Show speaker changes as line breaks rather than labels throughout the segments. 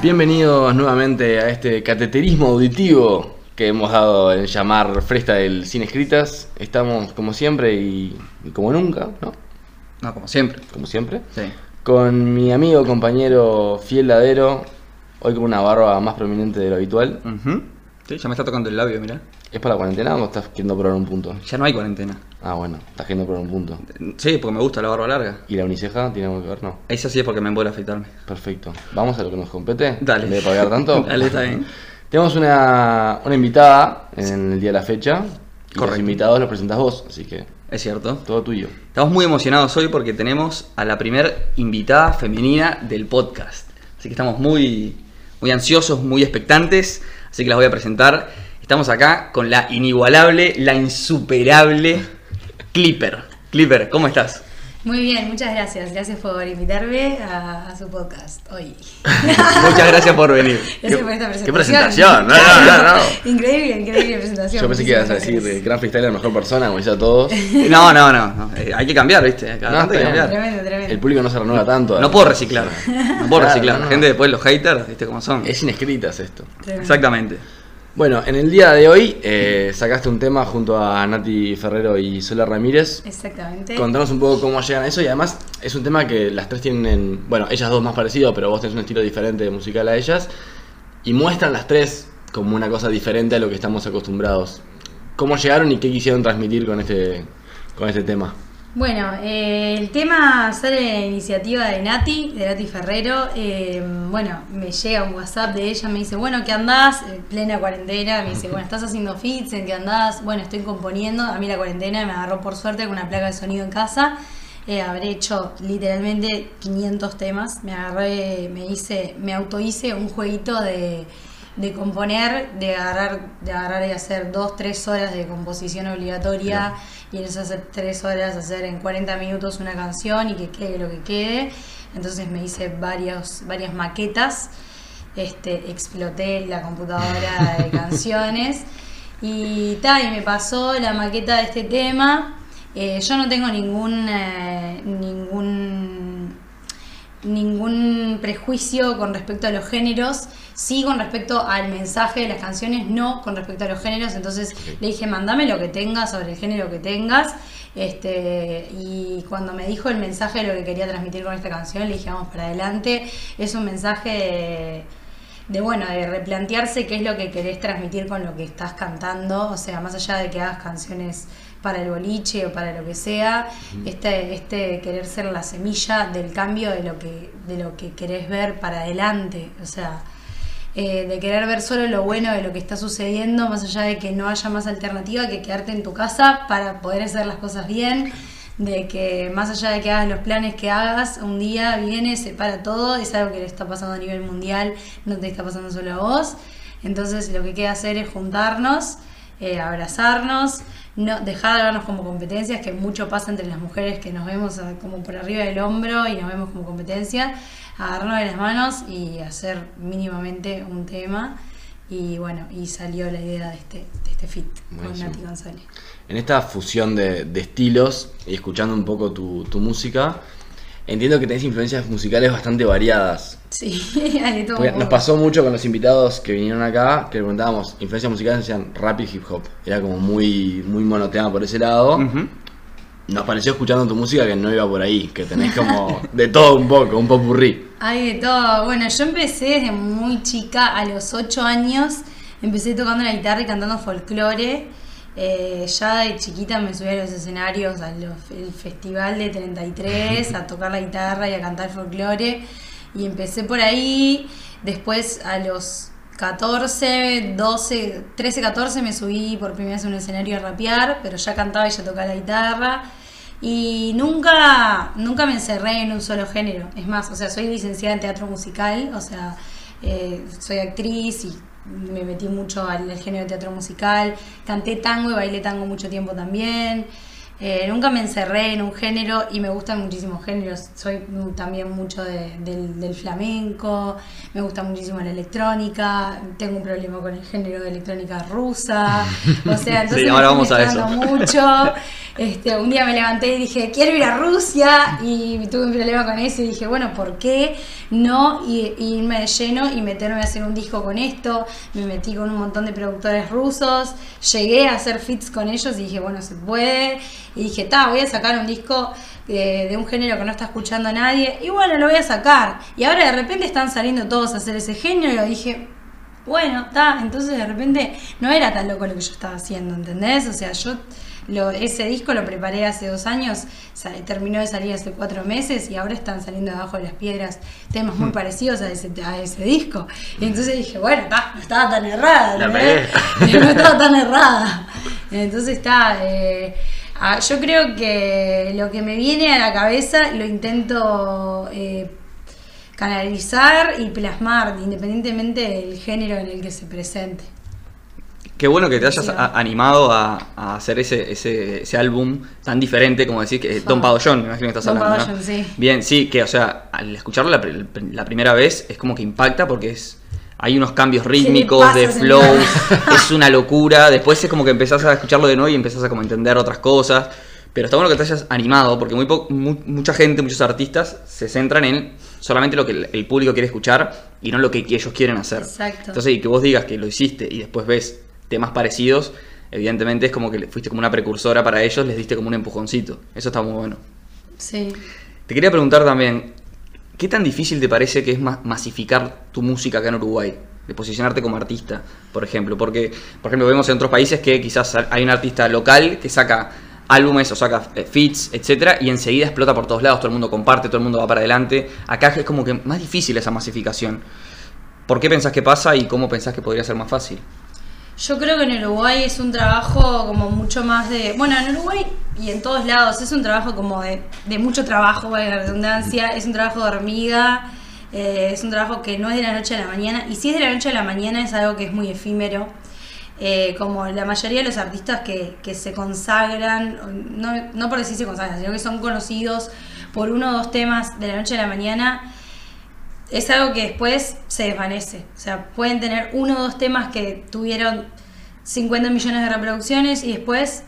Bienvenidos nuevamente a este cateterismo auditivo que hemos dado en llamar Fresta del Sin Escritas. Estamos como siempre y, y como nunca, ¿no?
No, como siempre.
Como siempre.
Sí.
Con mi amigo, compañero fiel ladero, hoy con una barba más prominente de lo habitual.
Ujú. Sí, ya me está tocando el labio, mirá.
¿Es para la cuarentena o estás queriendo probar un punto?
Ya no hay cuarentena.
Ah, bueno, estás queriendo probar un punto.
Sí, porque me gusta la barba larga.
¿Y la uniceja tiene algo que ver? No.
Esa sí es porque me embola afeitarme.
Perfecto. ¿Vamos a lo que nos compete?
Dale.
¿En vez de pagar tanto?
Dale, está bien.
Tenemos una, una invitada en el día de la fecha. Y los invitados los presentas vos, así que
Es cierto.
todo tuyo.
Estamos muy emocionados hoy porque tenemos a la primer invitada femenina del podcast. Así que estamos muy, muy ansiosos, muy expectantes. Así que las voy a presentar. Estamos acá con la inigualable, la insuperable Clipper. Clipper, ¿cómo estás?
Muy bien, muchas gracias. Gracias por invitarme a, a su podcast hoy.
Muchas gracias por venir.
Gracias por esta presentación.
qué presentación, no, no, no, no.
Increíble, increíble presentación.
Yo pensé que ibas a decir
gracias.
gran freestyler, mejor persona, como dice a todos.
No, no, no. no. Eh, Hay que cambiar, ¿viste? Cada
No,
tanto hay que cambiar.
Tremendo, tremendo.
El público no se renueva tanto.
No puedo reciclar. No puedo
Claro,
reciclar.
no,
La gente después, los haters, ¿viste cómo son?
Es sin escritas esto.
Tremendo.
Exactamente.
Bueno, en el día de hoy eh, sacaste un tema junto a Nati Ferrero y Sola Ramírez.
Exactamente.
Contanos un poco cómo llegan a eso y además es un tema que las tres tienen, bueno, ellas dos más parecido, pero vos tenés un estilo diferente musical a ellas y muestran las tres como una cosa diferente a lo que estamos acostumbrados. ¿Cómo llegaron y qué quisieron transmitir con este, con este tema?
Bueno, eh, el tema sale de iniciativa de Nati, de Nati Ferrero. Eh, bueno, me llega un WhatsApp de ella, me dice, bueno, ¿qué andás? En plena cuarentena, me dice, bueno, ¿estás haciendo fits? ¿En qué andás? Bueno, estoy componiendo. A mí la cuarentena me agarró por suerte con una placa de sonido en casa. Eh, habré hecho literalmente 500 temas. Me agarré, me hice, me autohice un jueguito de, de componer, de agarrar, de agarrar y hacer dos, tres horas de composición obligatoria y en esas tres horas hacer en 40 minutos una canción y que quede lo que quede. Entonces me hice varios, varias maquetas, este, exploté la computadora de canciones y tal, y me pasó la maqueta de este tema. Eh, yo no tengo ningún, eh, ningún ningún prejuicio con respecto a los géneros, sí con respecto al mensaje de las canciones, no con respecto a los géneros. Entonces le dije, mandame lo que tengas sobre el género que tengas. Este, y cuando me dijo el mensaje de lo que quería transmitir con esta canción, le dije, vamos para adelante. Es un mensaje de, de, bueno, de replantearse qué es lo que querés transmitir con lo que estás cantando. O sea, más allá de que hagas canciones para el boliche o para lo que sea, este, este querer ser la semilla del cambio de lo que, de lo que querés ver para adelante. O sea, eh, de querer ver solo lo bueno de lo que está sucediendo, más allá de que no haya más alternativa que quedarte en tu casa para poder hacer las cosas bien, de que más allá de que hagas los planes que hagas, un día viene, se para todo, es algo que le está pasando a nivel mundial, no te está pasando solo a vos. Entonces lo que queda hacer es juntarnos, eh, abrazarnos, no dejar de vernos como competencias, que mucho pasa entre las mujeres que nos vemos ah, como por arriba del hombro y nos vemos como competencia, agarrarnos de las manos y hacer mínimamente un tema. Y bueno, y salió la idea de este, de este fit con. Nati González.
En esta fusión de, de estilos y escuchando un poco tu, tu música, entiendo que tenés influencias musicales bastante variadas.
Sí, hay de todo.
Porque nos pasó mucho con los invitados que vinieron acá, que le preguntábamos, influencias musicales decían rap y hip hop. Era como muy, muy monotema por ese lado. Nos pareció escuchando tu música que no iba por ahí, que tenés como de todo un poco, un popurrí.
Hay de todo. Bueno, yo empecé desde muy chica, a los 8 años, empecé tocando la guitarra y cantando folclore. Eh, ya de chiquita me subí a los escenarios, al festival de 33, a tocar la guitarra y a cantar folclore. Y empecé por ahí. Después a los 14, 12, 13, 14 me subí por primera vez a un escenario a rapear, pero ya cantaba y ya tocaba la guitarra. Y nunca, nunca me encerré en un solo género. Es más, o sea, soy licenciada en teatro musical, o sea, eh, soy actriz y me metí mucho al, al género de teatro musical. Canté tango y bailé tango mucho tiempo también. Eh, nunca me encerré en un género y me gustan muchísimos géneros. Soy también mucho de- del, del flamenco, me gusta muchísimo la electrónica, tengo un problema con el género de electrónica rusa. O sea, entonces
Sí,
me
ahora
estoy
vamos a
mezclando mucho. Este, un día me levanté y dije, quiero ir a Rusia y tuve un problema con eso y dije, bueno, ¿por qué no y- irme de lleno y meterme a hacer un disco con esto? Me metí con un montón de productores rusos, llegué a hacer fits con ellos y dije, bueno, se puede. Y dije, ta, voy a sacar un disco de, de un género que no está escuchando nadie y bueno, lo voy a sacar. Y ahora de repente están saliendo todos a hacer ese género y dije, bueno, está, entonces de repente no era tan loco lo que yo estaba haciendo, ¿entendés? O sea, yo lo, ese disco lo preparé hace dos años, terminó de salir hace cuatro meses y ahora están saliendo debajo de las piedras temas muy parecidos a ese, a ese disco. Y entonces dije, bueno, está, no estaba tan errada, ¿entendés? no estaba tan errada. Entonces está... eh, ah, yo creo que lo que me viene a la cabeza lo intento eh, canalizar y plasmar, independientemente del género en el que se presente.
Qué bueno que te hayas
Sí.
a- animado a, a hacer ese, ese, ese álbum tan diferente como decir que Don Padollón, me imagino que estás
Don
hablando. ¿no?
Padollón, sí.
Bien, sí, que o sea, al escucharlo la primera vez es como que impacta porque es hay unos cambios rítmicos,
pasa,
de flows, es una locura. Después es como que empezás a escucharlo de nuevo y empezás a como entender otras cosas. Pero está bueno que te hayas animado porque muy po- mu- mucha gente, muchos artistas se centran en solamente lo que el, el público quiere escuchar y no lo que ellos quieren hacer.
Exacto.
Entonces, y que vos digas que lo hiciste y después ves temas parecidos, evidentemente es como que fuiste como una precursora para ellos, les diste como un empujoncito. Eso está muy bueno.
Sí.
Te quería preguntar también, ¿qué tan difícil te parece que es ma- masificar tu música acá en Uruguay? De posicionarte como artista, por ejemplo. Porque, por ejemplo, vemos en otros países que quizás hay un artista local que saca álbumes o saca eh, feats, etcétera, y enseguida explota por todos lados, todo el mundo comparte, todo el mundo va para adelante. Acá es como que más difícil esa masificación. ¿Por qué pensás que pasa y cómo pensás que podría ser más fácil?
Yo creo que en Uruguay es un trabajo como mucho más de. Bueno, en Uruguay y en todos lados es un trabajo como de, de mucho trabajo, valga la redundancia. Es un trabajo de hormiga, eh, es un trabajo que no es de la noche a la mañana. Y si es de la noche a la mañana es algo que es muy efímero. Eh, como la mayoría de los artistas que, que se consagran, no, no por decir se consagran, sino que son conocidos por uno o dos temas de la noche a la mañana, es algo que después se desvanece. O sea, pueden tener uno o dos temas que tuvieron 50 millones de reproducciones y después,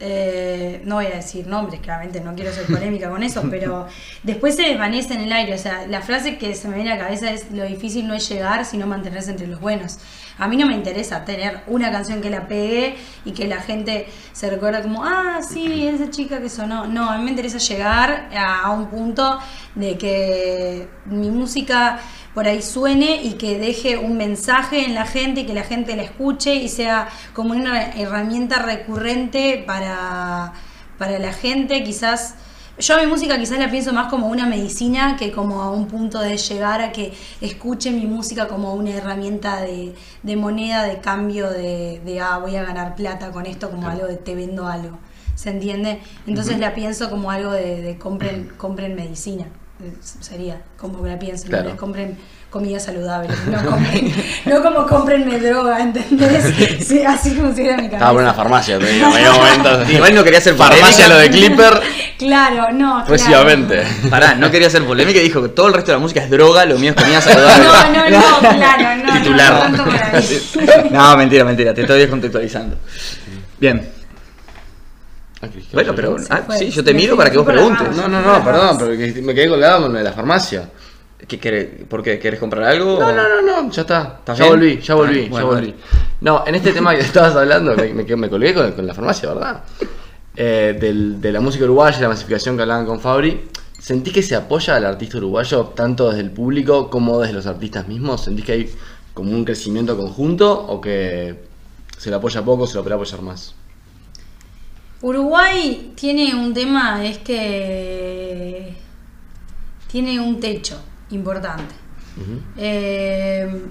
eh, no voy a decir nombres, claramente no quiero ser polémica con eso, pero después se desvanece en el aire. O sea, la frase que se me viene a la cabeza es lo difícil no es llegar, sino mantenerse entre los buenos. A mí no me interesa tener una canción que la pegue y que la gente se recuerda como, ah, sí, esa chica que sonó. No, a mí me interesa llegar a, un punto de que mi música por ahí suene y que deje un mensaje en la gente y que la gente la escuche y sea como una herramienta recurrente para, para la gente. Quizás yo a mi música quizás la pienso más como una medicina que como a un punto de llegar a que escuche mi música como una herramienta de, de moneda, de cambio, de, de, ah, voy a ganar plata con esto, como algo de te vendo algo. ¿Se entiende? Entonces la pienso como algo de, de compren, compren medicina. Eh, Sería como que la.
Claro.
Les compren comida saludable, no, compren, no como comprenme droga, ¿entendés? Sí, así funciona mi cabeza.
Estaba por una farmacia, te digo, en momento.
Igual no quería ser
Farmacia lo de Clipper,
Claro, no. claro.
próximamente.
Pará, no quería hacer polémica y dijo que todo el resto de la música es droga, lo mío es comida saludable.
No, no, no, claro, no,
Titular.
no, no.
No, mentira, mentira, te estoy descontextualizando. Bien. Bueno, pero ah, sí, yo te miro para que vos preguntes.
No, no, no, perdón, pero que me quedé colgado con lo de la farmacia.
¿Qué querés? ¿Por qué? ¿Querés comprar algo?
No,
o-
no, no, no, ya está.
¿Estás
Ya
bien?
volví, ya volví,
Ah,
ya
bueno,
volví. No, en este tema que estabas hablando, me, me, me colgué con, con la farmacia, ¿verdad? Eh, del- de la música uruguaya, la masificación que hablaban con Fabri. ¿Sentís que se apoya al artista uruguayo tanto desde el público como desde los artistas mismos? ¿Sentís que hay como un crecimiento conjunto o que se le apoya poco, se lo puede apoyar más?
Uruguay tiene un tema, es que tiene un techo importante. Eh,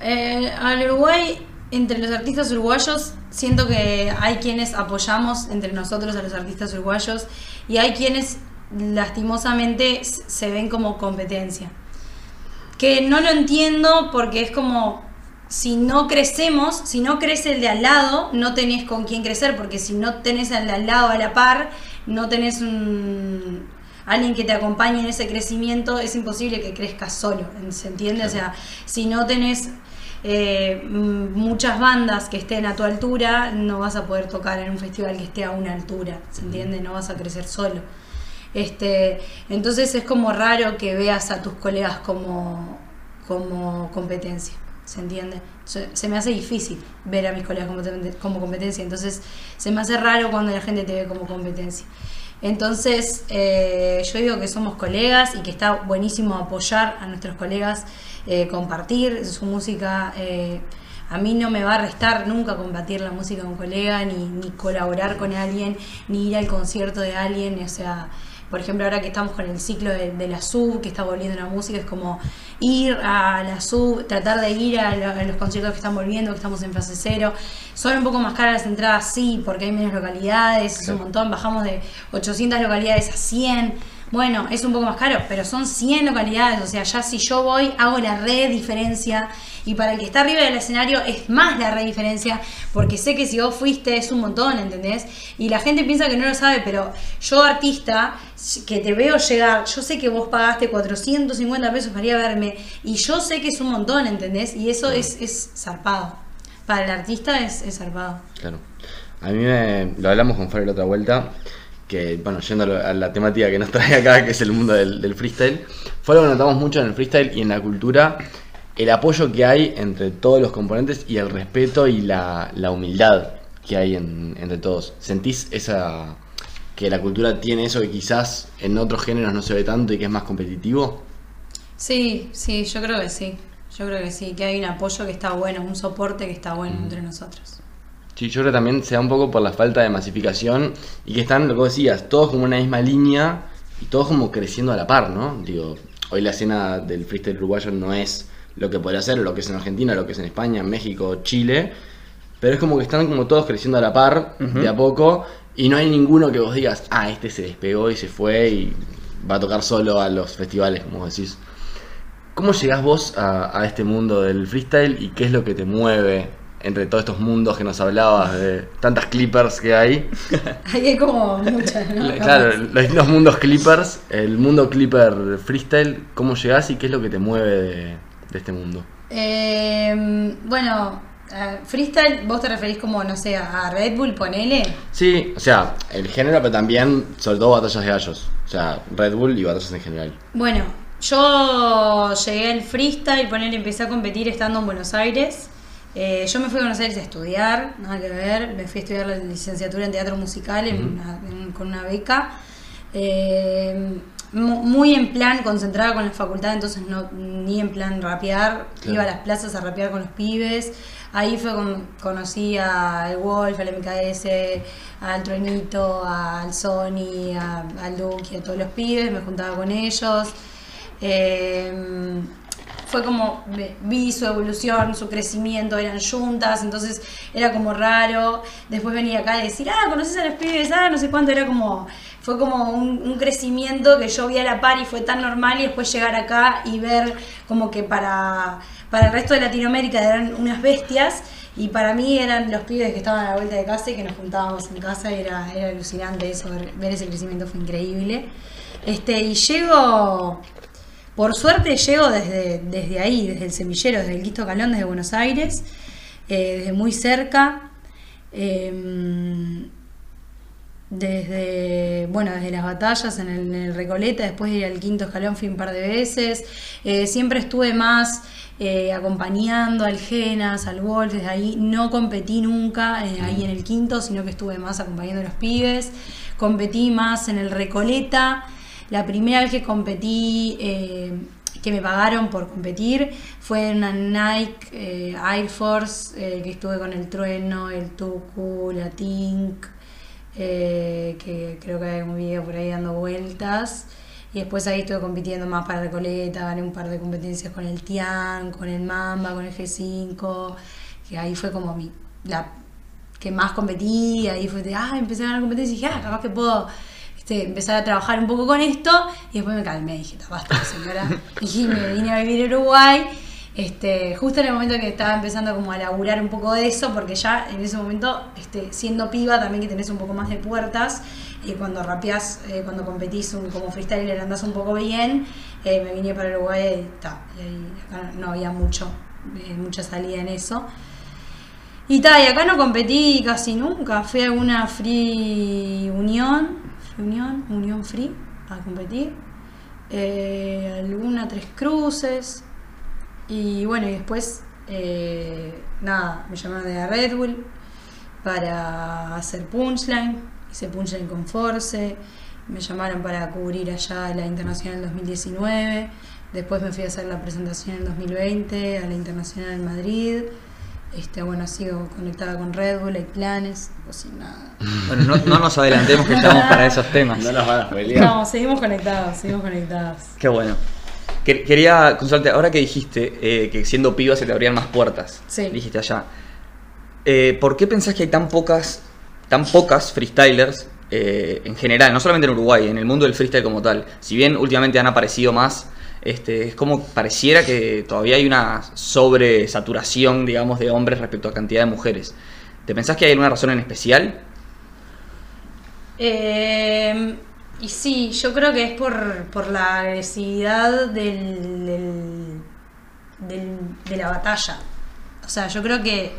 eh, al Uruguay, entre los artistas uruguayos, siento que hay quienes apoyamos entre nosotros a los artistas uruguayos y hay quienes lastimosamente se ven como competencia. Que no lo entiendo porque es como si no crecemos, si no crece el de al lado, no tenés con quién crecer, porque si no tenés al de al lado a la par, no tenés un, alguien que te acompañe en ese crecimiento, es imposible que crezcas solo, ¿se entiende? O sea, si no tenés eh, muchas bandas que estén a tu altura, no vas a poder tocar en un festival que esté a una altura, ¿se entiende? No vas a crecer solo. Este, entonces es como raro que veas a tus colegas como, como competencia, ¿se entiende? Se, me hace difícil ver a mis colegas como, como competencia, entonces se me hace raro cuando la gente te ve como competencia. Entonces, eh, yo digo que somos colegas y que está buenísimo apoyar a nuestros colegas, eh, compartir su música. eh, a mí no me va a restar nunca compartir la música de un colega, ni, ni colaborar con alguien, ni ir al concierto de alguien. O sea, por ejemplo, ahora que estamos con el ciclo de, de la sub, que está volviendo la música, es como ir a la sub, tratar de ir a, lo- a los conciertos que están volviendo, que estamos en fase cero. Son un poco más caras las entradas, sí, porque hay menos localidades, es un montón, bajamos de 800 localidades a 100. Bueno, es un poco más caro, pero son 100 localidades, o sea, ya si yo voy, hago la re diferencia. Y para el que está arriba del escenario es más la re diferencia, porque sé que si vos fuiste es un montón, ¿entendés? Y la gente piensa que no lo sabe, pero yo artista, que te veo llegar, yo sé que vos pagaste 450 pesos para ir a verme, y yo sé que es un montón, ¿entendés? Y eso es, es zarpado. Para el artista es, es zarpado.
Claro. A mí me, lo hablamos con Fer la otra vuelta, que bueno, yendo a la temática que nos trae acá, que es el mundo del, del freestyle, fue algo que notamos mucho en el freestyle y en la cultura, el apoyo que hay entre todos los componentes y el respeto y la, la humildad que hay en- entre todos. ¿Sentís esa que la cultura tiene eso que quizás en otros géneros no se ve tanto y que es más competitivo?
Sí, sí, yo creo que sí. Yo creo que sí, que hay un apoyo que está bueno, un soporte que está bueno entre nosotros.
Sí, yo creo que también se da un poco por la falta de masificación y que están, lo que decías, todos como una misma línea y todos como creciendo a la par, ¿no? Digo, hoy la escena del freestyle uruguayo no es lo que podría ser, lo que es en Argentina, lo que es en España, en México, Chile, pero es como que están como todos creciendo a la par, de a poco, y no hay ninguno que vos digas, ah, este se despegó y se fue y va a tocar solo a los festivales, como vos decís. ¿Cómo llegás vos a, a este mundo del freestyle y qué es lo que te mueve entre todos estos mundos que nos hablabas de tantas clippers que hay?
Hay como muchas, ¿no?
claro, los distintos mundos clippers, el mundo clipper freestyle, ¿cómo llegás y qué es lo que te mueve de, de este mundo?
Eh, bueno, freestyle, vos te referís como, no sé, a Red Bull, ponele.
Sí, o sea, el género, pero también, sobre todo, batallas de gallos. O sea, Red Bull y batallas en general.
Bueno, yo llegué al freestyle, ponele, empecé a competir estando en Buenos Aires. Eh, yo me fui a Buenos Aires a estudiar, nada que ver. Me fui a estudiar la licenciatura en teatro musical en una- en- con una beca. Eh, mu- muy en plan concentrada con la facultad, entonces no ni en plan rapear.
Claro.
Iba a las plazas a rapear con los pibes. Ahí fue con, conocí al Wolf, al MKS, al Truenito, al Sony, a- al Duque, a todos los pibes. Me juntaba con ellos. Eh, fue como vi su evolución, su crecimiento, eran juntas, entonces era como raro. Después venía acá y decir, ah, conoces a los pibes, ah, no sé cuánto, era como, fue como un, crecimiento que yo vi a la par y fue tan normal y después llegar acá y ver como que para, para el resto de Latinoamérica eran unas bestias y para mí eran los pibes que estaban a la vuelta de casa y que nos juntábamos en casa, era, era alucinante eso, ver, ver ese crecimiento fue increíble. Este, y llego, por suerte llego desde, desde ahí, desde el semillero, desde el Quito Calón, desde Buenos Aires, eh, desde muy cerca. em, desde, bueno, desde las batallas en el, en el Recoleta, después de ir al quinto escalón fui un par de veces. Eh, siempre estuve más eh, acompañando al Genas, al Wolf, desde ahí no competí nunca eh, ahí en el quinto, sino que estuve más acompañando a los pibes. Competí más en el Recoleta. La primera vez que competí, que me pagaron por competir, fue en una Nike eh, Air Force, eh, que estuve con el Trueno, el Tucu, la Tink, eh, que creo que hay un video por ahí dando vueltas. Y después ahí estuve compitiendo más para Recoleta, gané un par de competencias con el Tian, con el Mamba, con el G5, que ahí fue como mi, la que más competí, ahí fue de, ah, empecé a ganar competencias y dije, ah, capaz que puedo este, empezar a trabajar un poco con esto, y después me calmé, dije, "Ta, basta señora, y me vine a vivir a Uruguay, este, justo en el momento que estaba empezando como a laburar un poco de eso, porque ya en ese momento, este, siendo piba también que tenés un poco más de puertas, y cuando rapeás, eh, cuando competís un- como freestyler andás un poco bien, eh, me vine para Uruguay y, ta, y acá no había mucho, eh, mucha salida en eso. Y tal, y acá no competí casi nunca. Fui a alguna Free Unión, Free Unión, Unión Free, a competir. Alguna Tres Cruces. Y bueno, y después, eh, nada, me llamaron de la Red Bull para hacer punchline. Hice punchline con Force. Me llamaron para cubrir allá la Internacional 2019. Después me fui a hacer la presentación en 2020 a la Internacional en Madrid. Este, bueno, sigo conectada con Red Bull, hay planes, sin nada.
Bueno, no, no nos adelantemos que estamos para esos temas.
No nos van a pelear.
No, seguimos conectados, seguimos conectados.
Qué bueno. Que- Quería consultarte, ahora que dijiste eh, que siendo piba se te abrían más puertas,
Sí.
dijiste allá, eh, ¿por qué pensás que hay tan pocas, tan pocas freestylers eh, en general, no solamente en Uruguay, en el mundo del freestyle como tal? Si bien últimamente han aparecido más, este, es como pareciera que todavía hay una sobresaturación, digamos, de hombres respecto a cantidad de mujeres. ¿Te pensás que hay alguna razón en especial?
Eh, y sí, yo creo que es por, por la agresividad del, del- de la batalla. O sea, yo creo que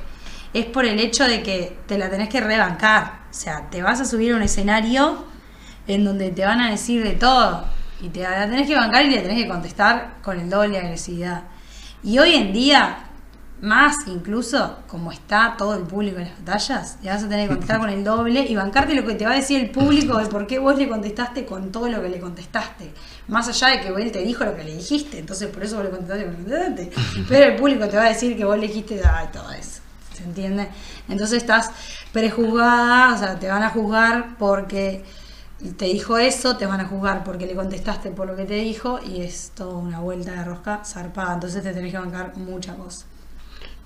es por el hecho de que te la tenés que rebancar. O sea, te vas a subir a un escenario en donde te van a decir de todo. Y te la tenés que bancar y le tenés que contestar con el doble agresividad. Y hoy en día, más incluso como está todo el público en las batallas, le vas a tener que contestar con el doble y bancarte lo que te va a decir el público de por qué vos le contestaste con todo lo que le contestaste. Más allá de que él te dijo lo que le dijiste, entonces por eso vos le contestaste con el doble. Pero el público te va a decir que vos le dijiste ay, todo eso. ¿Se entiende? Entonces estás prejuzgada, o sea, te van a juzgar porque te dijo eso, te van a juzgar porque le contestaste por lo que te dijo y es toda una vuelta de rosca zarpada. Entonces te tenés que bancar mucha cosa.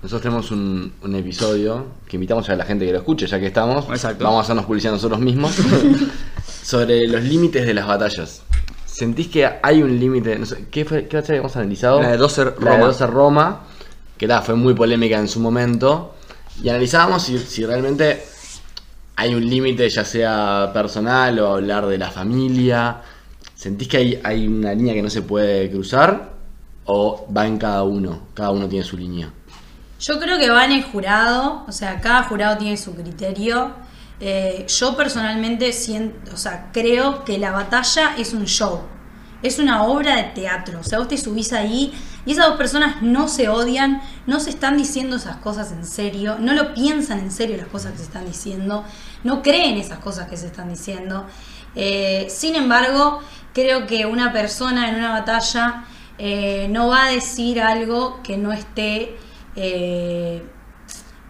Nosotros tenemos un, un episodio que invitamos a la gente que lo escuche, ya que estamos.
Exacto.
Vamos a hacernos publicidad nosotros mismos. sobre los límites de las batallas. ¿Sentís que hay un límite? No sé, ¿Qué, fue, ¿Qué batalla habíamos analizado?
La de 12
La de
Roma.
12 Roma, que ta, fue muy polémica en su momento. Y analizábamos si, si realmente hay un límite, ya sea personal o hablar de la familia. ¿Sentís que hay, hay una línea que no se puede cruzar? ¿O va en cada uno? Cada uno tiene su línea.
Yo creo que va en el jurado, o sea, cada jurado tiene su criterio. Eh, yo personalmente siento, o sea, creo que la batalla es un show, es una obra de teatro. O sea, vos te subís ahí y esas dos personas no se odian, no se están diciendo esas cosas en serio, no lo piensan en serio las cosas que se están diciendo, no creen esas cosas que se están diciendo. Eh, sin embargo, creo que una persona en una batalla eh, no va a decir algo que no esté eh,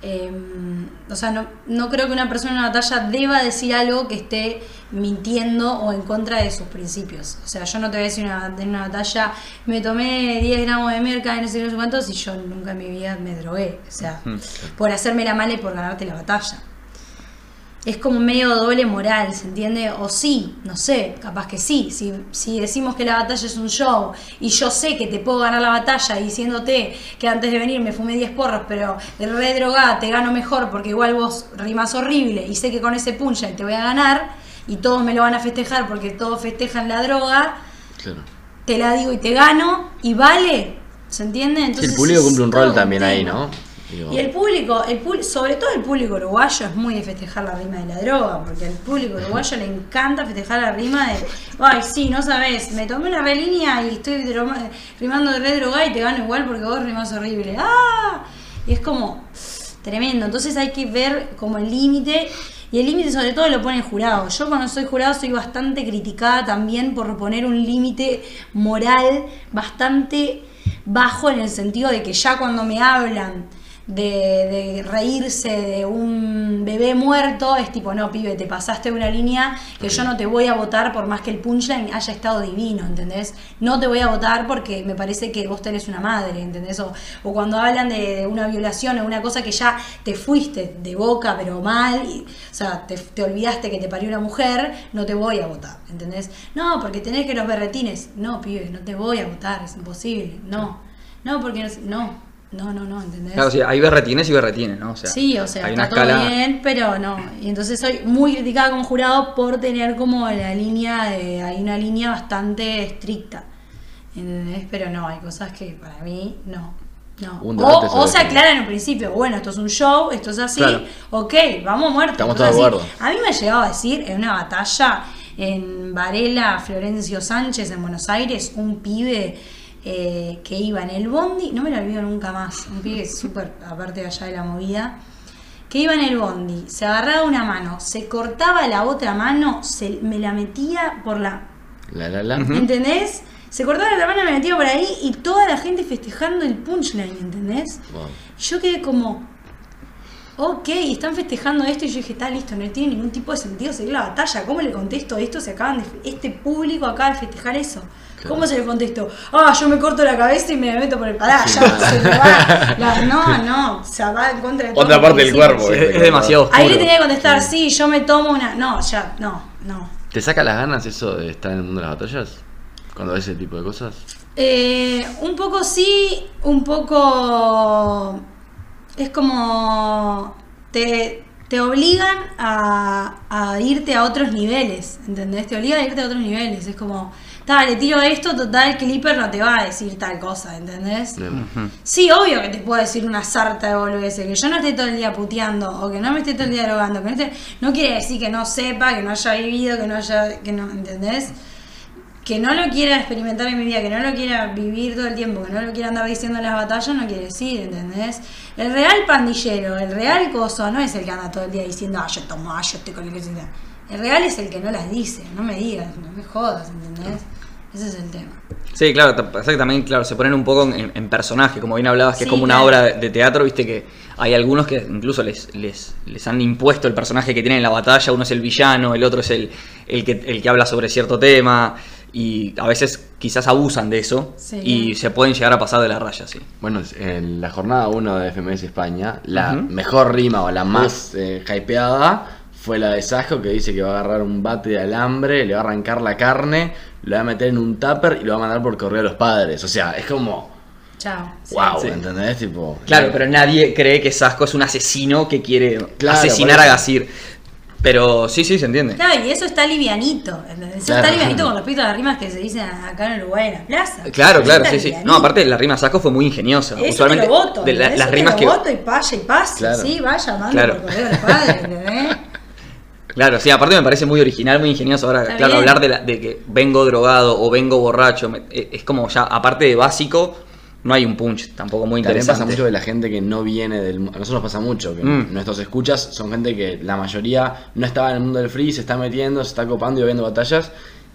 em, o sea, no, no creo que una persona en una batalla deba decir algo que esté mintiendo o en contra de sus principios. O sea, yo no te voy a decir una, en una batalla, me tomé 10 gramos de merca y no sé no sé cuántos, y yo nunca en mi vida me drogué. O sea, por hacerme la mala y por ganarte la batalla. Es como medio doble moral, ¿se entiende? O sí, no sé, capaz que sí. Si, si decimos que la batalla es un show y yo sé que te puedo ganar la batalla diciéndote que antes de venir me fumé 10 porros, pero el re drogada te gano mejor porque igual vos rimas horrible y sé que con ese punchline te voy a ganar y todos me lo van a festejar porque todos festejan la droga,
Claro.
te la digo y te gano y vale, ¿se entiende?
Sí,
Entonces
el público cumple un rol también ahí. ¿no?
Y el público, el sobre todo el público uruguayo es muy de festejar la rima de la droga, porque al público uruguayo le encanta festejar la rima de, ay, sí, no sabes, me tomé una relínea y estoy rimando de re droga y te gano igual porque vos rimas horrible. ¡Ah! Y es como tremendo. Entonces hay que ver como el límite. Y el límite sobre todo lo pone el jurado. Yo cuando soy jurado soy bastante criticada también por poner un límite moral bastante bajo en el sentido de que ya cuando me hablan de, de reírse de un bebé muerto, es tipo, no, pibe, te pasaste una línea que yo no te voy a votar por más que el punchline haya estado divino, ¿entendés? No te voy a votar porque me parece que vos tenés una madre, ¿entendés? O, o cuando hablan de, de una violación o una cosa que ya te fuiste de boca, pero mal, y- o sea, te, te olvidaste que te parió una mujer, no te voy a votar, ¿entendés? No, porque tenés que los berretines, no, pibe, no te voy a votar, es imposible, no. No, porque no, no, no, no, ¿entendés?
Claro, sí, hay berretines y berretines, ¿no? O sea,
sí, o sea,
hay
está
una
todo
escala.
bien, pero no. Y entonces soy muy criticada como jurado por tener como la línea de. Hay una línea bastante estricta. ¿Entendés? Pero no, hay cosas que para mí no. No. O, o se aclara en un principio, bueno, esto es un show, esto es así,
Claro.
ok, vamos muertos.
Estamos todos de acuerdo.
A mí me ha llegado a decir en una batalla en Varela, Florencio Sánchez, en Buenos Aires, un pibe eh, que iba en el bondi, no me lo olvido nunca más, un pibe súper, aparte de allá de la movida, que iba en el bondi, se agarraba una mano, se cortaba la otra mano, se, me la metía por la
La, la, la.
¿Entendés? Se cortaba la mano, me metía por ahí y toda la gente festejando el punchline, ¿entendés?
Wow.
Yo quedé como, ok, están festejando esto y yo dije, está listo, no tiene ningún tipo de sentido seguir la batalla. ¿Cómo le contesto esto? Se acaban de, este público acaba de festejar eso.
Claro.
¿Cómo se le contesto? Ah, yo me corto la cabeza y me la meto por el pará,
Sí,
ya
no.
se va. La- no, no, se va en contra de todo.
Otra parte del cuerpo.
Es, es demasiado oscuro.
Ahí le tenía que contestar, sí, yo me tomo una. No, ya, no, no.
¿Te saca las ganas eso de estar en el mundo de las batallas? Cuando ves ese tipo de cosas.
Eh, un poco sí, un poco es como te, te obligan a, a irte a otros niveles, ¿entendés? Te obligan a irte a otros niveles, es como, dale, tiro esto, total, Clipper no te va a decir tal cosa, ¿entendés? Sí, obvio que te puedo decir una sarta de boludeces, que yo no esté todo el día puteando o que no me esté todo el día drogando, que no, esté- no quiere decir que no sepa, que no haya vivido, que no haya, que no, ¿entendés? Que no lo quiera experimentar en mi vida, que no lo quiera vivir todo el tiempo, que no lo quiera andar diciendo en las batallas, no quiere decir, ¿entendés? El real pandillero, el real coso, no es el que anda todo el día diciendo, ah, yo tomo, ah, yo estoy con el que sea. El real es el que no las dice, no me digas, no me jodas, ¿entendés? Ese es el tema.
Sí, claro, te- pasa que también, claro, se ponen un poco en, en personaje, como bien hablabas, que es como una
claro.
obra de, teatro, viste que hay algunos que incluso les, les, les han impuesto el personaje que tienen en la batalla, uno es el villano, el otro es el, el, que, el que habla sobre cierto tema, y a veces quizás abusan de eso
Sí,
y
claro.
se pueden llegar a pasar de la raya, sí.
Bueno, en la jornada 1 de FMS España, la mejor rima o la más eh, hypeada fue la de Sajo que dice que va a agarrar un bate de alambre, le va a arrancar la carne, lo va a meter en un tupper y lo va a mandar por correo a los padres. O sea, es como,
Chao.
Wow,
Sí.
¿entendés? Tipo,
Claro, pero nadie cree que Sasco es un asesino que quiere
Claro,
asesinar a. Gasir. Pero sí, sí, se entiende.
Claro, y eso está livianito, ¿entendés? Eso
Claro.
está livianito con respecto a las rimas que se dicen acá en Uruguay en la plaza.
Claro, claro, sí, sí. No, aparte la rima Sasco fue muy ingeniosa.
Eso
Usualmente
te lo voto,
de la- las
te
rimas
lo
que
voto y y pase,
Claro.
sí, vaya, mando
Claro.
por correo a los padres, ¿entendés?
Claro, sí, aparte me parece muy original, muy ingenioso. Ahora,
Está
claro,
bien.
hablar de, la- de que vengo drogado o vengo borracho, me- eh, es como ya, aparte de básico, no hay un punch tampoco muy
También
interesante.
pasa mucho de la gente que no viene del A nosotros nos pasa mucho, que
Mm.
nuestros escuchas son gente que la mayoría no estaba en el mundo del free, se está metiendo, se está copando y viendo batallas.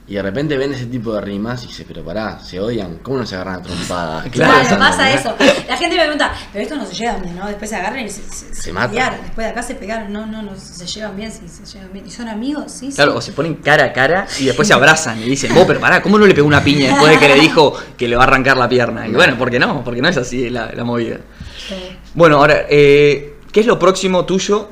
Y de repente ven ese tipo de rimas y dice, pero pará, se odian, ¿cómo no se agarran a trompada? ¿Qué
Claro,
pasa,
pasa
entendés?
eso. La gente me pregunta, pero estos no se llevan bien, ¿no? Después se agarran y se, se,
Se matan.
pelearon. Después de acá se pegaron. No, no, no, se llevan bien, sí, se llevan bien. ¿Y son amigos? Sí, sí.
Claro, o se ponen cara a cara y después se abrazan y dicen, vos, pero pará, ¿cómo no le pegó una piña después de que le dijo que le va a arrancar la pierna? Y bueno, ¿por qué no? Porque no es así la, la movida.
Sí.
Bueno, ahora, eh, ¿qué es lo próximo tuyo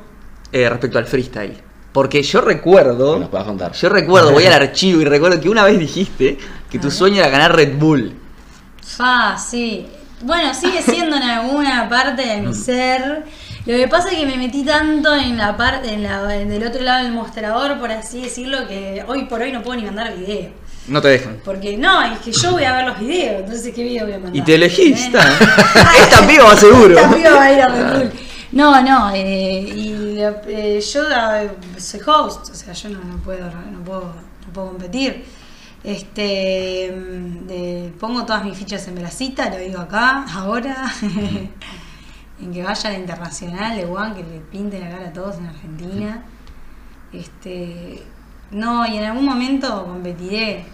eh, respecto al freestyle? Porque yo recuerdo,
Que nos puedas contar.
yo recuerdo, voy al archivo y recuerdo que una vez dijiste que tu
A
sueño era ganar Red Bull.
Fa, sí. Bueno, sigue siendo en alguna parte de
Mm.
mi ser. Lo que pasa es que me metí tanto en la parte, en la, en del otro lado del mostrador, por así decirlo, que hoy por hoy no puedo ni mandar video.
No te dejan.
Porque no, es que yo voy a ver los videos, entonces ¿qué video voy a mandar?
Y te elegís,
¿Entendés?
está. Esta piba va seguro.
Esta piba va a ir a Red Bull. No, no, eh, y eh, yo soy host, o sea, yo no, no puedo, no puedo, no puedo competir. Este, mm, de- pongo todas mis fichas en Brasita, lo digo acá, ahora, en que vaya la internacional de Juan, que le pinten la cara a todos en Argentina. Este, no, y en algún momento competiré.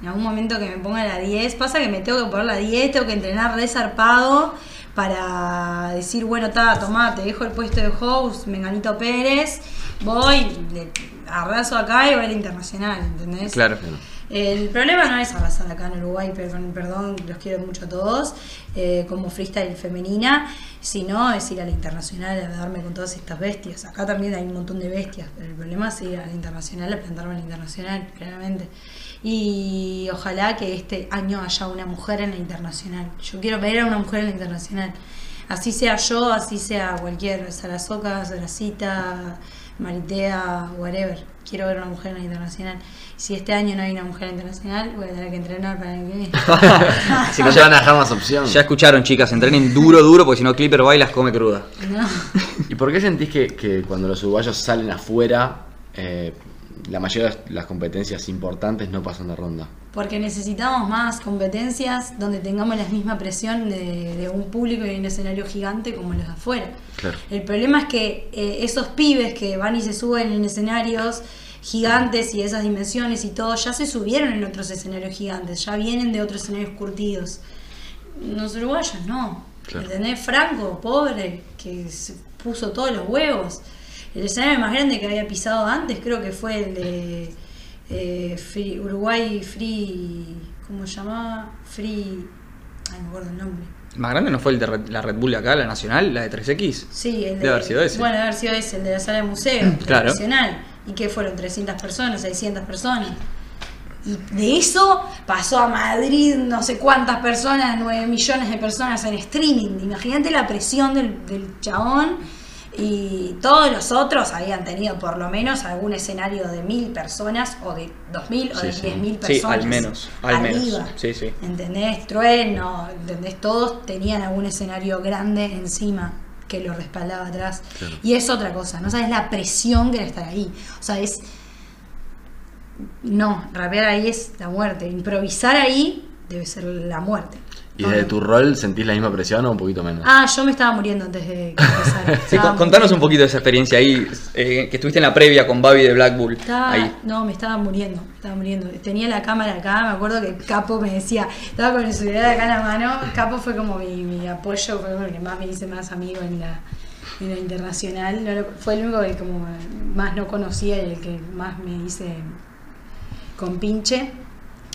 En algún momento que me ponga la 10, pasa que me tengo que poner la 10, tengo que entrenar resarpado para decir, bueno, ta, tomá, te dejo el puesto de host, Menganito Pérez, voy, le arraso acá y voy a la internacional, ¿entendés?
Claro.
El problema no es arrasar acá en Uruguay, perdón, perdón los quiero mucho a todos, eh, como freestyle femenina, sino es ir a la internacional a darme con todas estas bestias. Acá también hay un montón de bestias, pero el problema es ir a la internacional, a plantarme en la internacional, claramente. Y ojalá que este año haya una mujer en la internacional. Yo quiero ver a una mujer en la internacional. Así sea yo, así sea cualquier Sarasoca, Saracita, Maritea, whatever. Quiero ver una mujer en la internacional. Si este año no hay una mujer internacional, voy a tener que entrenar para el que viene.
Así que ya van a dejar más opción.
Ya escucharon, chicas, entrenen duro, duro, porque si no Clipper va y las come cruda.
No.
¿Y por qué sentís que, que cuando los uruguayos salen afuera, eh, la mayoría de las competencias importantes no pasan de ronda?
Porque necesitamos más competencias donde tengamos la misma presión de, de un público y un escenario gigante como los de afuera.
Claro.
El problema es que eh, esos pibes que van y se suben en escenarios gigantes y de esas dimensiones y todo, ya se subieron en otros escenarios gigantes, ya vienen de otros escenarios curtidos. Los uruguayos no.
Claro.
¿Entendés? Franco, pobre, que se puso todos los huevos. El escenario más grande que había pisado antes creo que fue el de eh, Free- Uruguay Free. ¿Cómo se llamaba? Free. Ay, no me acuerdo el nombre.
¿Más grande no fue el de Red- la Red Bull de acá, la nacional, la de 3X?
Sí, el de,
haber sido ese.
Bueno, debe haber sido ese, el de la sala de museo,
Claro.
nacional. ¿Y qué fueron? 300 personas, 600 personas. Y de eso pasó a Madrid no sé cuántas personas, 9 millones de personas en streaming. Imagínate la presión del, del chabón. Y todos los otros habían tenido por lo menos algún escenario de mil personas, o de dos mil, o
Sí,
de
sí.
diez mil
Sí,
personas.
al menos, al
arriba.
menos. Sí, sí.
¿Entendés? Trueno, ¿entendés? Todos tenían algún escenario grande encima que lo respaldaba atrás.
Claro.
Y es otra cosa, no sabes la presión de estar ahí. O sea, es. No, rapear ahí es la muerte. Improvisar ahí debe ser la muerte.
¿Y desde tu rol sentís la misma presión o un poquito menos?
Ah, yo me estaba muriendo antes de que empezara.
Sí,
Estaba
con- contanos un poquito de esa experiencia ahí, eh, que estuviste en la previa con Babi de Black Bull.
Estaba,
Ahí.
no, me estaba muriendo, me estaba muriendo. Tenía la cámara acá, me acuerdo que Capo me decía, estaba con el celular acá en la mano, Capo fue como mi, mi apoyo, fue como el que más me hice más amigo en la, en la internacional. No lo- fue el único que como más no conocía y el que más me hice con pinche.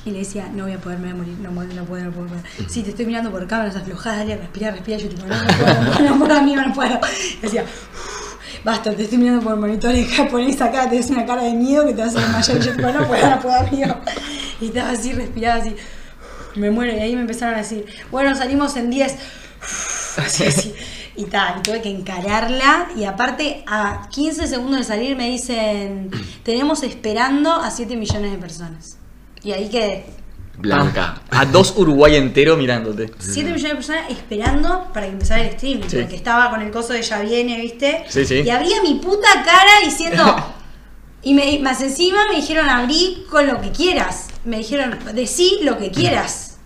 Y le decía, no voy a poder, me voy a morir, no, puedo, no puedo, no puedo. puedo. Sí, te estoy mirando por cámaras aflojadas, dale, respira, respira. Yo tipo, no, no puedo, no puedo, no puedo, amigo, no puedo. Y decía, basta, te estoy mirando por monitores, ponés acá, te ves una cara de miedo que te vas a desmayar. Y yo tipo, no puedo, no puedo, amigo. Y estaba así, respiraba así, me muero. Y ahí me empezaron a decir, bueno, salimos en 10. Así, así. Y tal, y tuve que encararla. Y aparte, a 15 segundos de salir me dicen, tenemos esperando a 7 millones de personas. Y ahí quedé.
Blanca.
A dos Uruguay entero mirándote.
7 millones de personas esperando para que empezara el stream.
Sí.
Porque estaba con el coso de ya viene, ¿viste?
Sí, sí.
Y abría mi puta cara diciendo. y me, más encima me dijeron abrí con lo que quieras. Me dijeron, decí lo que quieras.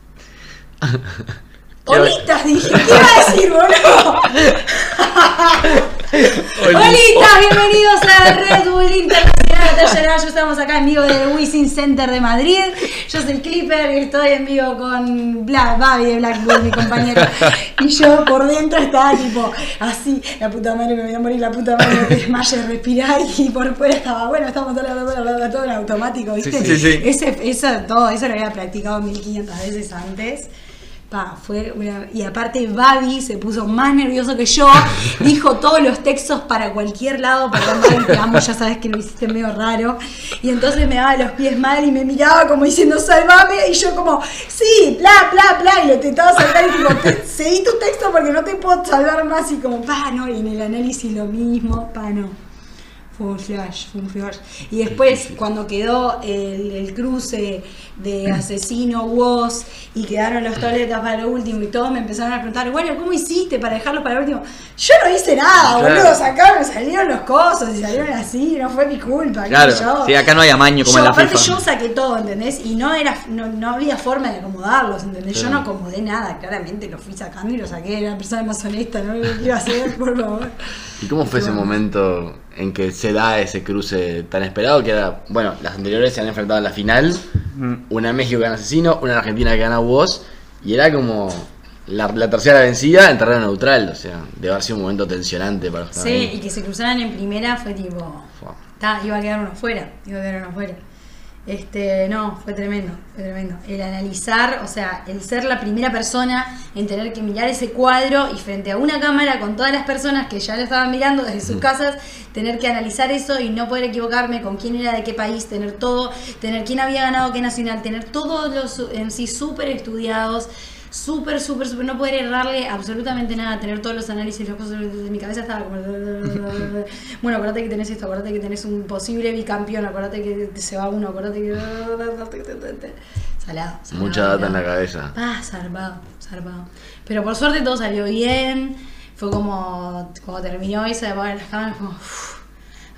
Holitas, dije, ¿qué iba a decir, boludo? Holitas, bienvenidos a Red Bull Internacional Gallo. Estamos acá en vivo del Wizzing Center de Madrid. Yo soy Clipper y estoy en vivo con Black, Babi de Black Bull, mi compañero. Y yo por dentro estaba tipo así, la puta madre me voy a morir, la puta madre me desmaye, respirar y por fuera estaba, bueno, estamos todo, todo en automático, ¿viste?
Sí, sí, sí.
Ese, eso, todo eso lo había practicado 1500 veces antes. Pa, fue una- y aparte Babi se puso más nervioso que yo, dijo todos los textos para cualquier lado, perdón Babi, te amo, ya sabes que lo hiciste medio raro, y entonces me daba los pies mal y me miraba como diciendo salvame, y yo como, sí, bla, bla, bla, y lo intentaba saltar y tipo, "Te- seguí tu texto porque no te puedo salvar más, y como, pa, no, y en el análisis lo mismo, pa, no. Fue un flash, fue un flash. Y después, cuando quedó el, el cruce de asesino, vos, y quedaron los toletas para lo último, y todos me empezaron a preguntar, bueno, ¿cómo hiciste para dejarlos para lo último? Yo no hice nada,
Claro.
boludo, sacaron, salieron los cosos y salieron así, no fue mi culpa.
Claro,
sé yo.
sí, acá no hay amaño como
Yo,
en la
aparte
FIFA.
yo saqué todo, ¿entendés? Y no era no, no había forma de acomodarlos, ¿entendés? Yo no acomodé nada, claramente lo fui sacando y lo saqué, era la persona más honesta, ¿no? ¿Qué iba a hacer, por favor?
¿Y cómo fue ese
Bueno.
momento en que se da ese cruce tan esperado? Que era, bueno, las anteriores se han enfrentado en la final.
Mm.
Una en México que gana Asesino, una en Argentina que gana vos. Y era como la, la tercera vencida en terreno neutral. O sea, debe haber sido un momento tensionante para los
Sí,
ahí.
y que se cruzaran en primera fue tipo.
Fua.
Ta, iba a quedar uno fuera, iba a quedar uno fuera. Este, no, fue tremendo, fue tremendo. El analizar, o sea, el ser la primera persona en tener que mirar ese cuadro y frente a una cámara con todas las personas que ya lo estaban mirando desde sus casas, tener que analizar eso y no poder equivocarme con quién era de qué país, tener todo, tener quién había ganado qué nacional, tener todos los en sí súper estudiados. Súper, súper, súper, no poder errarle absolutamente nada, tener todos los análisis, los cosas de mi cabeza estaba como... Bueno, acuérdate que tenés esto, acuérdate que tenés un posible bicampeón, acuérdate que se va uno, acuérdate que... Salado, salado.
Mucha data en la cabeza.
Ah, zarpado, zarpado. Pero por suerte todo salió bien. Fue como cuando terminó y se apagan las cámaras, como uf,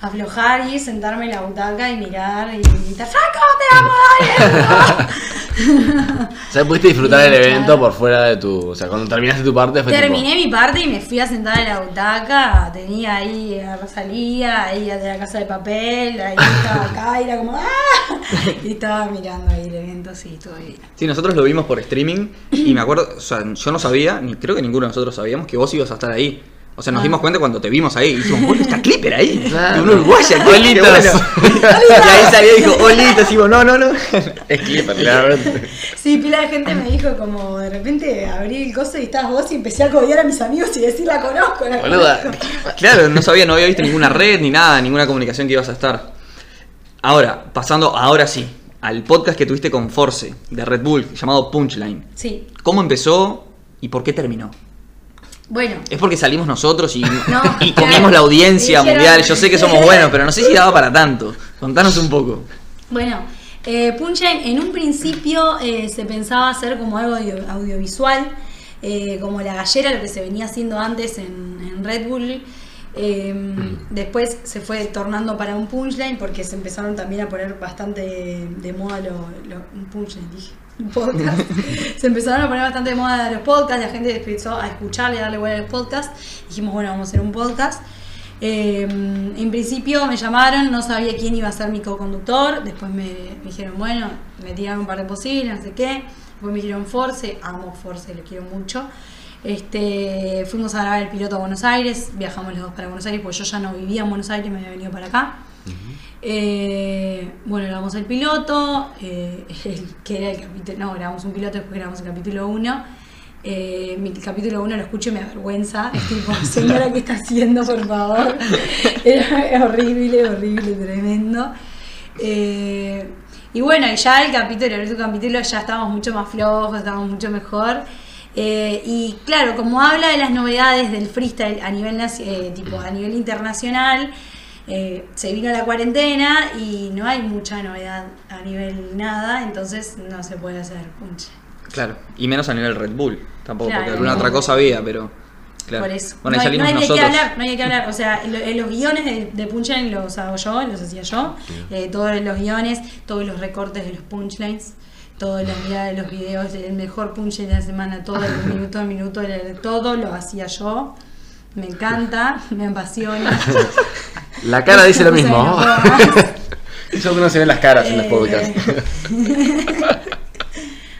aflojar y sentarme en la butaca y mirar y gritar, ¡Franco, te amo!
O sea, pudiste disfrutar del evento
claro.
por fuera de tu. O sea, cuando terminaste tu parte fue tipo-
Terminé mi parte y me fui a sentar en la butaca. Tenía ahí a Rosalía, ahí de la casa de papel, ahí estaba acá y era como ¡ah! Y estaba mirando ahí el evento, sí, todo bien.
Sí, nosotros lo vimos por streaming y me acuerdo, o sea, yo no sabía, ni creo que ninguno de nosotros sabíamos que vos ibas a estar ahí. O sea, nos
Ah.
dimos cuenta cuando te vimos ahí y dijimos, bueno, está Clipper ahí.
Claro.
De un uruguaya, qué
Olitas.
bueno. y ahí salió y dijo, Olitas, y digo, no, no, no. Es Clipper,
Claramente.
Sí, pila de gente me dijo como de repente abrí el coso y estabas vos y empecé a codear a mis amigos y decir la conozco, la
Boluda.
conozco".
Claro, no sabía, no había visto ninguna red ni nada, ninguna comunicación que ibas a estar. Ahora, pasando ahora sí, al podcast que tuviste con Force, de Red Bull, llamado Punchline.
Sí,
¿Cómo empezó y por qué terminó?
Bueno.
Es porque salimos nosotros y,
No,
y comimos la audiencia mundial. Yo sé que somos buenos, pero no sé si daba para tanto. Contanos un poco.
Bueno, eh, en un principio eh, se pensaba hacer como algo audio- audiovisual, eh, como la gallera, lo que se venía haciendo antes en, en Red Bull. Eh, después se fue tornando para un punchline porque se empezaron también a poner bastante de moda los un punchline, dije, un podcast. se empezaron a poner bastante de moda los podcasts, la gente empezó a escucharle, a darle vuelta a los podcasts. Dijimos, bueno, vamos a hacer un podcast. Eh, en principio me llamaron, no sabía quién iba a ser mi co-conductor. Después me, me dijeron, bueno, me tiraron un par de posibles, no sé qué. Después me dijeron Force, amo Force, lo quiero mucho. Este, fuimos a grabar el piloto a Buenos Aires, viajamos los dos para Buenos Aires, porque yo ya no vivía en Buenos Aires, me había venido para acá. Eh, bueno, grabamos el piloto, eh, el- que era el capítulo, no, grabamos un piloto, después grabamos el capítulo 1. Eh, mi capítulo 1 lo escucho y me avergüenza. Es tipo, señora, ¿qué está haciendo, por favor? Era horrible, horrible, tremendo. Y bueno, y ya el capítulo, el último capítulo ya estábamos mucho más flojos, estábamos mucho mejor. Eh, y claro, como habla de las novedades del freestyle a nivel, naci- eh, tipo, a nivel internacional, eh, se vino la cuarentena y no hay mucha novedad a nivel nada, entonces no se puede hacer punche.
Claro. Y menos a nivel Red Bull. Tampoco,
Claro,
porque alguna
no.
otra cosa había, pero. Claro.
Por eso.
Bueno,
no, hay, no
salimos
hay de
nosotros.
qué hablar, no hay de qué hablar. O sea, los guiones de, de Punchline los hago yo, los hacía yo. Eh, todos los guiones, todos los recortes de los punchlines, las miradas de los videos, el mejor punchline de la semana, todo el minuto a minuto, todo lo hacía yo. Me encanta, me apasiona.
La cara dice lo mismo. Eso que no se ven las caras en los
Eh,
podcasts.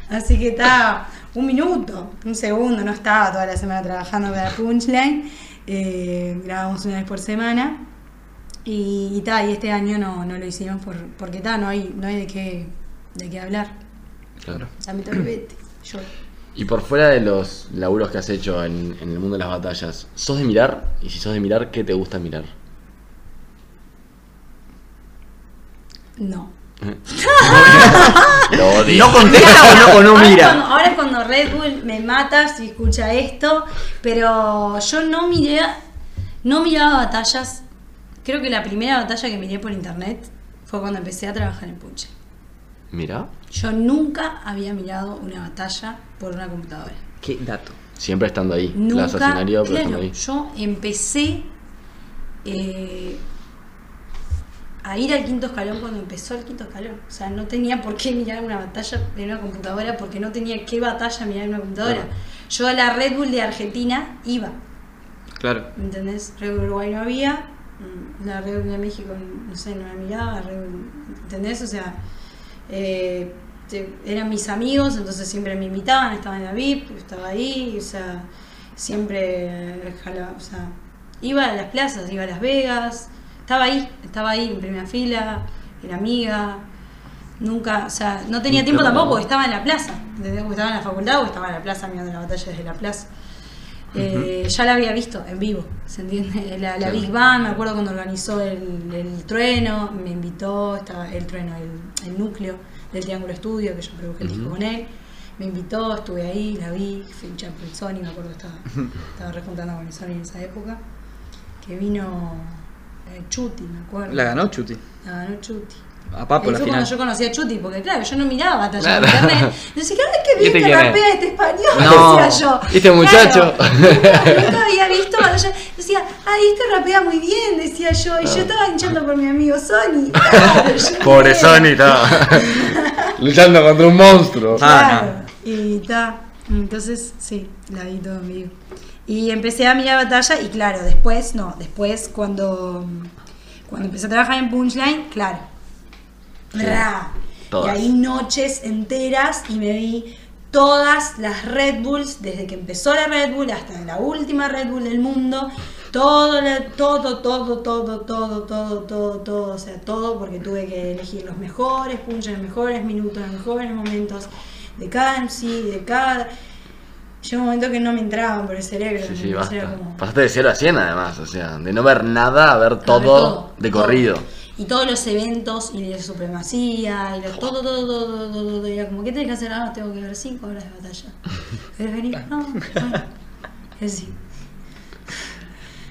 Así que estaba un minuto, un segundo, no estaba toda la semana trabajando para Punchline. Eh, grabamos una vez por semana. Y, y, ta, y este año no, no lo hicimos por, porque ta, no hay, no hay de qué, de qué hablar.
Claro.
Lamentablemente. Yo.
Y por fuera de los laburos que has hecho en, en el mundo de las batallas, ¿sos de mirar? Y si sos de mirar, ¿qué te gusta mirar?
No.
Lo odio.
¿No contesta o no, o no
ahora, es
mira?
cuando, ahora es cuando Red Bull me mata si escucha esto, pero yo no miré, no miraba batallas. Creo que la primera batalla que miré por internet fue cuando empecé a trabajar en Punche.
Mira,
Yo nunca había mirado una batalla por una computadora.
Qué dato.
siempre estando ahí.
Nunca.
Pero
claro,
estando ahí.
yo empecé eh, a ir al quinto escalón cuando empezó el quinto escalón. O sea, no tenía por qué mirar una batalla en una computadora porque no tenía qué batalla mirar en una computadora.
Claro.
Yo a la Red Bull de Argentina iba,
Claro.
¿entendés? Red Bull Uruguay no había, mm, la Red Bull de México, no sé, no la miraba, Red Bull, ¿entendés? O sea, eh, eran mis amigos, entonces siempre me invitaban, estaba en la VIP, estaba ahí, o sea, siempre, eh, jalaba, o sea, iba a las plazas, iba a Las Vegas, estaba ahí, estaba ahí en primera fila, era amiga, nunca, o sea, no tenía tiempo tampoco, estaba en la plaza, ¿entendés? Porque estaba en la facultad o estaba en la plaza mirando la batalla desde la plaza. Eh, Ya la había visto en vivo, ¿se entiende? La. Big Bang, me acuerdo cuando organizó el, el trueno, me invitó, estaba el trueno, el, el núcleo del Triángulo Estudio, que yo produje el disco
Ujú.
con él. me invitó, estuve ahí, la vi, fui hincha por el Sony, me acuerdo que estaba, estaba rejuntando con el Sony en esa época. Que vino eh, Chuti, me acuerdo.
La ganó Chuti.
La ganó Chuti.
A Papo
Ahí
la
fue
final.
cuando yo conocí a Chuti, porque claro, yo no miraba batalla
Claro.
en internet. Decía, cada vez que
¿Y
vi que rapea este español,
No.
decía yo.
¿Y este muchacho?
Claro, nunca, nunca había visto batalla. Decía, ay, este rapea muy bien, decía yo. Y yo estaba hinchando por mi amigo Sony. Claro,
Pobre. Sony, estaba luchando contra un monstruo.
Ah,
Claro. Y ta. Entonces, sí, la vi todo en vivo. Y empecé a mirar batalla y claro, después, no, después cuando, cuando empecé a trabajar en Punchline, claro. Ra. Y ahí noches enteras y me vi todas las Red Bulls, desde que empezó la Red Bull hasta la última Red Bull del mundo, todo, todo, todo, todo, todo, todo, todo, todo, o sea, todo, porque tuve que elegir los mejores punches, los mejores minutos, los mejores momentos de cada MC, de cada... Llegó un momento que no me entraban por el cerebro,
Sí, sí,
entonces era
basta.
como-
Pasaste de 0 a 100 además, o sea, de no ver nada a ver
a ver
todo de
todo.
corrido.
Y todos los eventos y de supremacía y de todo, todo, todo, todo, todo, todo. Y era como, ¿qué tenés que hacer? Ah, tengo que ver 5 horas de batalla. ¿Querés venir? No, bueno. Es así.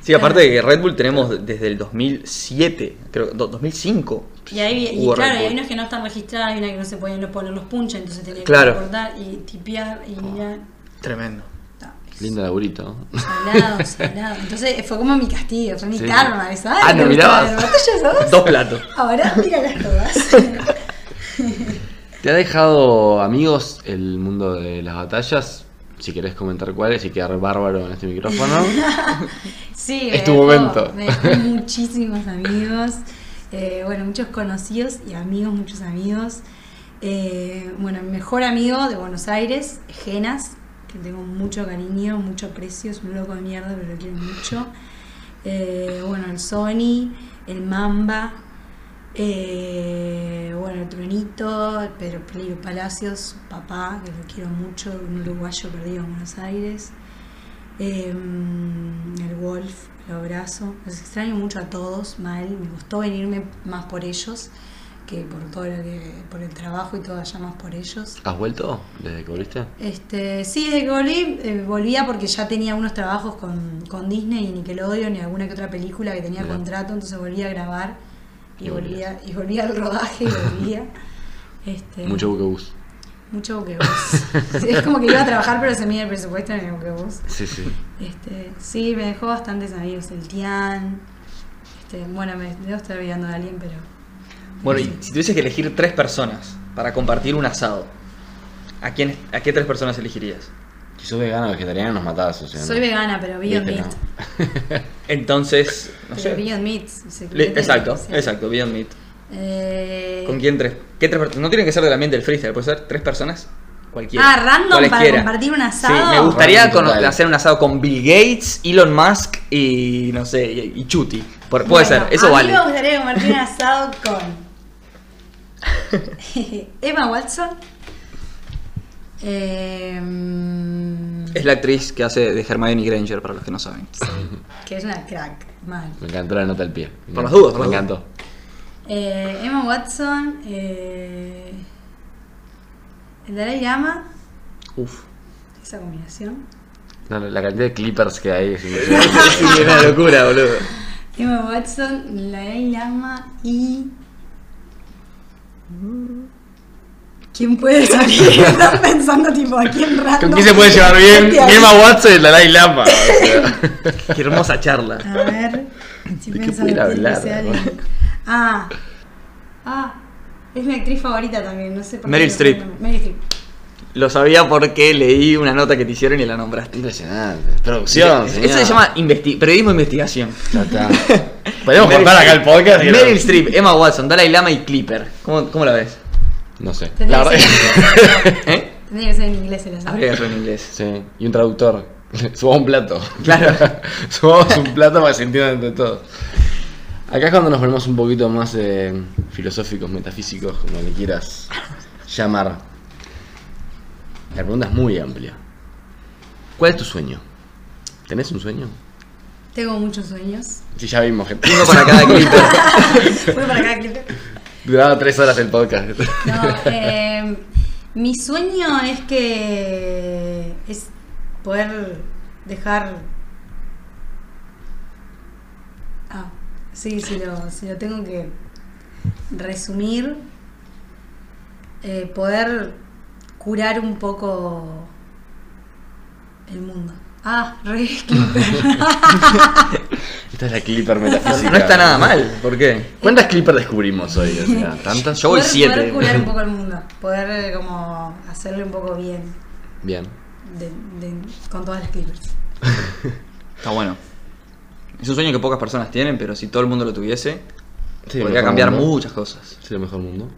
Sí, aparte de que Red Bull tenemos desde el 2007, creo, do- 2005.
Y, ahí, y claro, y hay unos que no están registrados y una que no se pueden poner los punches, entonces tenía
Claro.
que cortar y tipear y mirar.
Tremendo.
Lindo laburito.
Salado, salado. Entonces fue como mi castigo, fue mi
Sí.
karma. Eso. Ay,
Ah, ¿no
¿te gusta
mirabas?
Dos platos.
Ahora míralas todas.
¿Te ha dejado amigos el mundo de las batallas? Si querés comentar cuáles y quedar bárbaro en este micrófono.
Sí,
Es tu
dejó-
momento.
Me dejó muchísimos amigos, eh, bueno, muchos conocidos y amigos, muchos amigos. Eh, bueno, mi mejor amigo de Buenos Aires, Genas, que tengo mucho cariño, mucho aprecio, es un loco de mierda, pero lo quiero mucho. Eh, bueno, el Sony, el Mamba, eh, bueno, el Truenito, el Pedro Pelio Palacios, papá, que lo quiero mucho, un uruguayo perdido en Buenos Aires. Eh, el Wolf, lo abrazo. Los extraño mucho a todos, mal. Me costó venirme más por ellos que por todo lo que, por el trabajo y todo allá más por ellos.
¿Has vuelto desde que volviste?
Este, sí, desde que volví, eh, volvía porque ya tenía unos trabajos con, con Disney y Nickelodeon y alguna que otra película que tenía contrato, entonces volvía a grabar y
Y
volvía, y volvía al rodaje y volvía. Este,
Mucho buquebús.
mucho buquebús. Es como que iba a trabajar pero se mide el presupuesto en el buquebús.
Sí, sí.
Este, sí, me dejó bastantes amigos, el Tian. Este, bueno, me debo estar olvidando de alguien, pero.
Bueno, y si tuvieses que elegir tres personas para compartir un asado, ¿a, quién, ¿a qué tres personas elegirías?
Si sos vegano o vegetariano nos matás, o sea.
Soy
no.
vegana, pero Beyond Meat.
Entonces, no
Pero
sé.
Beyond Meat. se-
Le-
¿qué
exacto,
ser?
exacto, Beyond Meat.
Eh,
¿Con quién tres? ¿Qué tres per- no tiene que ser del ambiente del freestyle, puede ser tres personas. Cualquiera.
Ah, random para compartir un
Sí,
asado.
me gustaría con- hacer un asado con Bill Gates, Elon Musk y no sé, y, y Chuti. Por- puede
Bueno,
ser, eso
a
vale.
mí me gustaría compartir un asado con Emma Watson. Eh,
Es la actriz que hace de Hermione Granger, para los que no saben.
que es una crack, mal.
Me encantó la nota del pie. Me
Por las dudas, por
Me
las
encantó.
Eh, Emma Watson, eh, el Dalai Lama,
Uf.
esa combinación.
No, la cantidad de clippers que hay es
una locura, boludo.
Emma Watson, el Dalai Lama y. ¿Quién puede salir? Están pensando, tipo, ¿a quién random?
¿Con quién se puede llevar bien? Emma Watson y la Dalai Lama. o sea.
Qué hermosa charla.
A ver, estoy
¿De qué pudiera hablar,
alguien. Ah, ah, es mi actriz favorita también, no sé por qué
Meryl
no
Streep.
Meryl Streep.
Lo sabía porque leí una nota que te hicieron y la nombraste.
Impresionante. Producción,
Eso se llama investi- periodismo de investigación.
Ya está. Podemos
Meryl
cortar acá el podcast.
Meryl Streep, Emma Watson, Dalai Lama y Clipper. ¿Cómo, cómo la ves?
No sé. La verdad.
ser-
¿Eh?
Tendría que ser en inglés el.
Habría que hacerlo en inglés.
Sí. Y un traductor. Subamos un plato.
Claro.
Subamos un plato para que se entiendan entre todos. Acá es cuando nos ponemos un poquito más eh, filosóficos, metafísicos, como le quieras llamar. La pregunta es muy amplia. ¿Cuál es tu sueño? ¿Tenés un sueño?
Tengo muchos sueños.
Sí, ya vimos gente.
Uno para cada Clipper.
Voy para acá, clip.
Duraba tres horas el podcast.
No, eh, Mi sueño es que es poder dejar. Ah, sí, si lo, si lo tengo que resumir, eh, poder curar un poco. Ah, re Clipper.
Esta es la Clipper metafísica.
No está nada mal, ¿por qué?
¿Cuántas Clipper descubrimos hoy? O sea, ¿Tantas?
Yo voy
poder,
siete.
Poder curar un poco el mundo. Poder eh, como hacerle un poco bien
Bien.
de- de- con todas las Clippers.
Está bueno. Es un sueño que pocas personas tienen, pero si todo el mundo lo tuviese,
Sí,
podría cambiar
mundo.
muchas cosas,
Sí, el mejor mundo.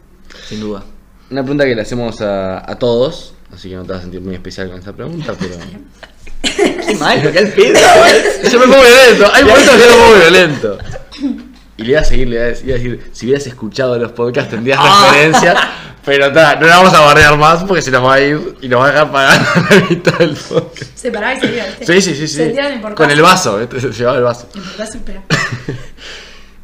sin duda.
Una pregunta que le hacemos a, a todos, así que no te vas a sentir muy especial con esta pregunta, pero.
Qué mal, que pedo.
Yo me pongo violento, hay momentos que me pongo violento. Y le iba a seguir, le iba a decir, iba a decir, si hubieras escuchado los podcasts tendrías
Ah.
referencia, pero ta, no la vamos a barrear más porque se nos va a ir y nos va a dejar pagar la mitad del podcast.
Se paraba y seguía. ¿viste?
Sí, sí, sí, sí. Con el vaso, se llevaba el vaso.
La importancia, espera.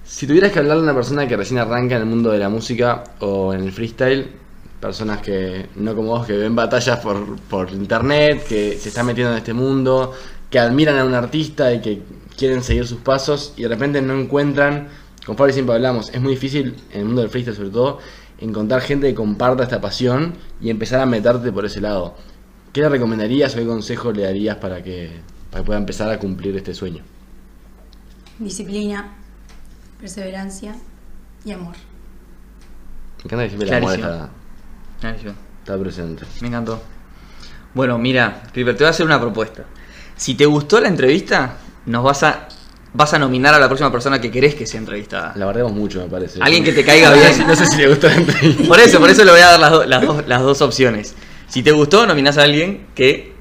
Si tuvieras que hablarle a una persona que recién arranca en el mundo de la música o en el freestyle, personas que no como vos, que ven batallas por, por internet, que se están metiendo en este mundo, que admiran a un artista y que quieren seguir sus pasos y de repente no encuentran, con Fabri siempre hablamos, es muy difícil en el mundo del freestyle sobre todo, encontrar gente que comparta esta pasión y empezar a meterte por ese lado. ¿Qué le recomendarías o qué consejo le darías para que, para que pueda empezar a cumplir este sueño?
Disciplina, perseverancia y amor.
Me encanta que siempre el amor
Clarísimo.
está, presente.
Me encantó. Bueno, mira, Clipper, te voy a hacer una propuesta. Si te gustó la entrevista, nos vas a vas a nominar a la próxima persona que querés que sea entrevistada.
La bardeamos mucho, me parece.
Alguien que te caiga bien.
No sé si le gustó la entrevista.
Por eso, por eso le voy a dar las, do- las dos, las dos opciones. Si te gustó, nominás a alguien que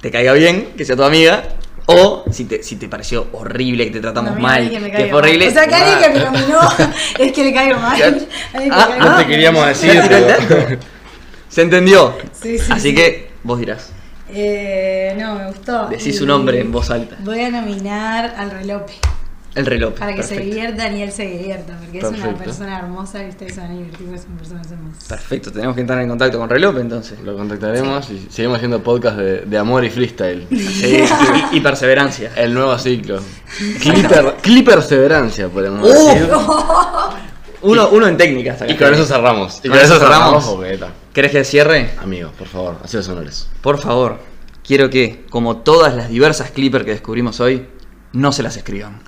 te caiga bien, que sea tu amiga. O si te, si te pareció horrible, que te tratamos
No,
mal,
que
fue horrible.
O sea, que alguien que me nominó es que le caigo mal.
Ya-
Ah,
No te queríamos decir,
Se entendió.
Sí, sí,
Así
sí.
que vos dirás.
Eh, no, me gustó.
Decís su nombre en voz alta.
Voy a nominar al relope.
El reloj.
Para que se
Perfecto.
diviertan y él se divierta. Porque es una persona hermosa y ustedes van a divertir porque son personas hermosas.
Perfecto, tenemos que entrar en contacto con reloj entonces.
Lo contactaremos y seguimos haciendo podcast de, de amor y freestyle.
Sí, y, y perseverancia.
El nuevo ciclo. Clipper, Cliperseverancia, podemos
¡Uh!
decir.
Uno, uno en técnica hasta acá.
Y con eso cerramos. Y
¿Con eso cerramos?
ta,
¿Querés que cierre?
Amigos, por favor, haced los honores.
Por favor, quiero que, como todas las diversas clippers que descubrimos hoy, no se las escriban.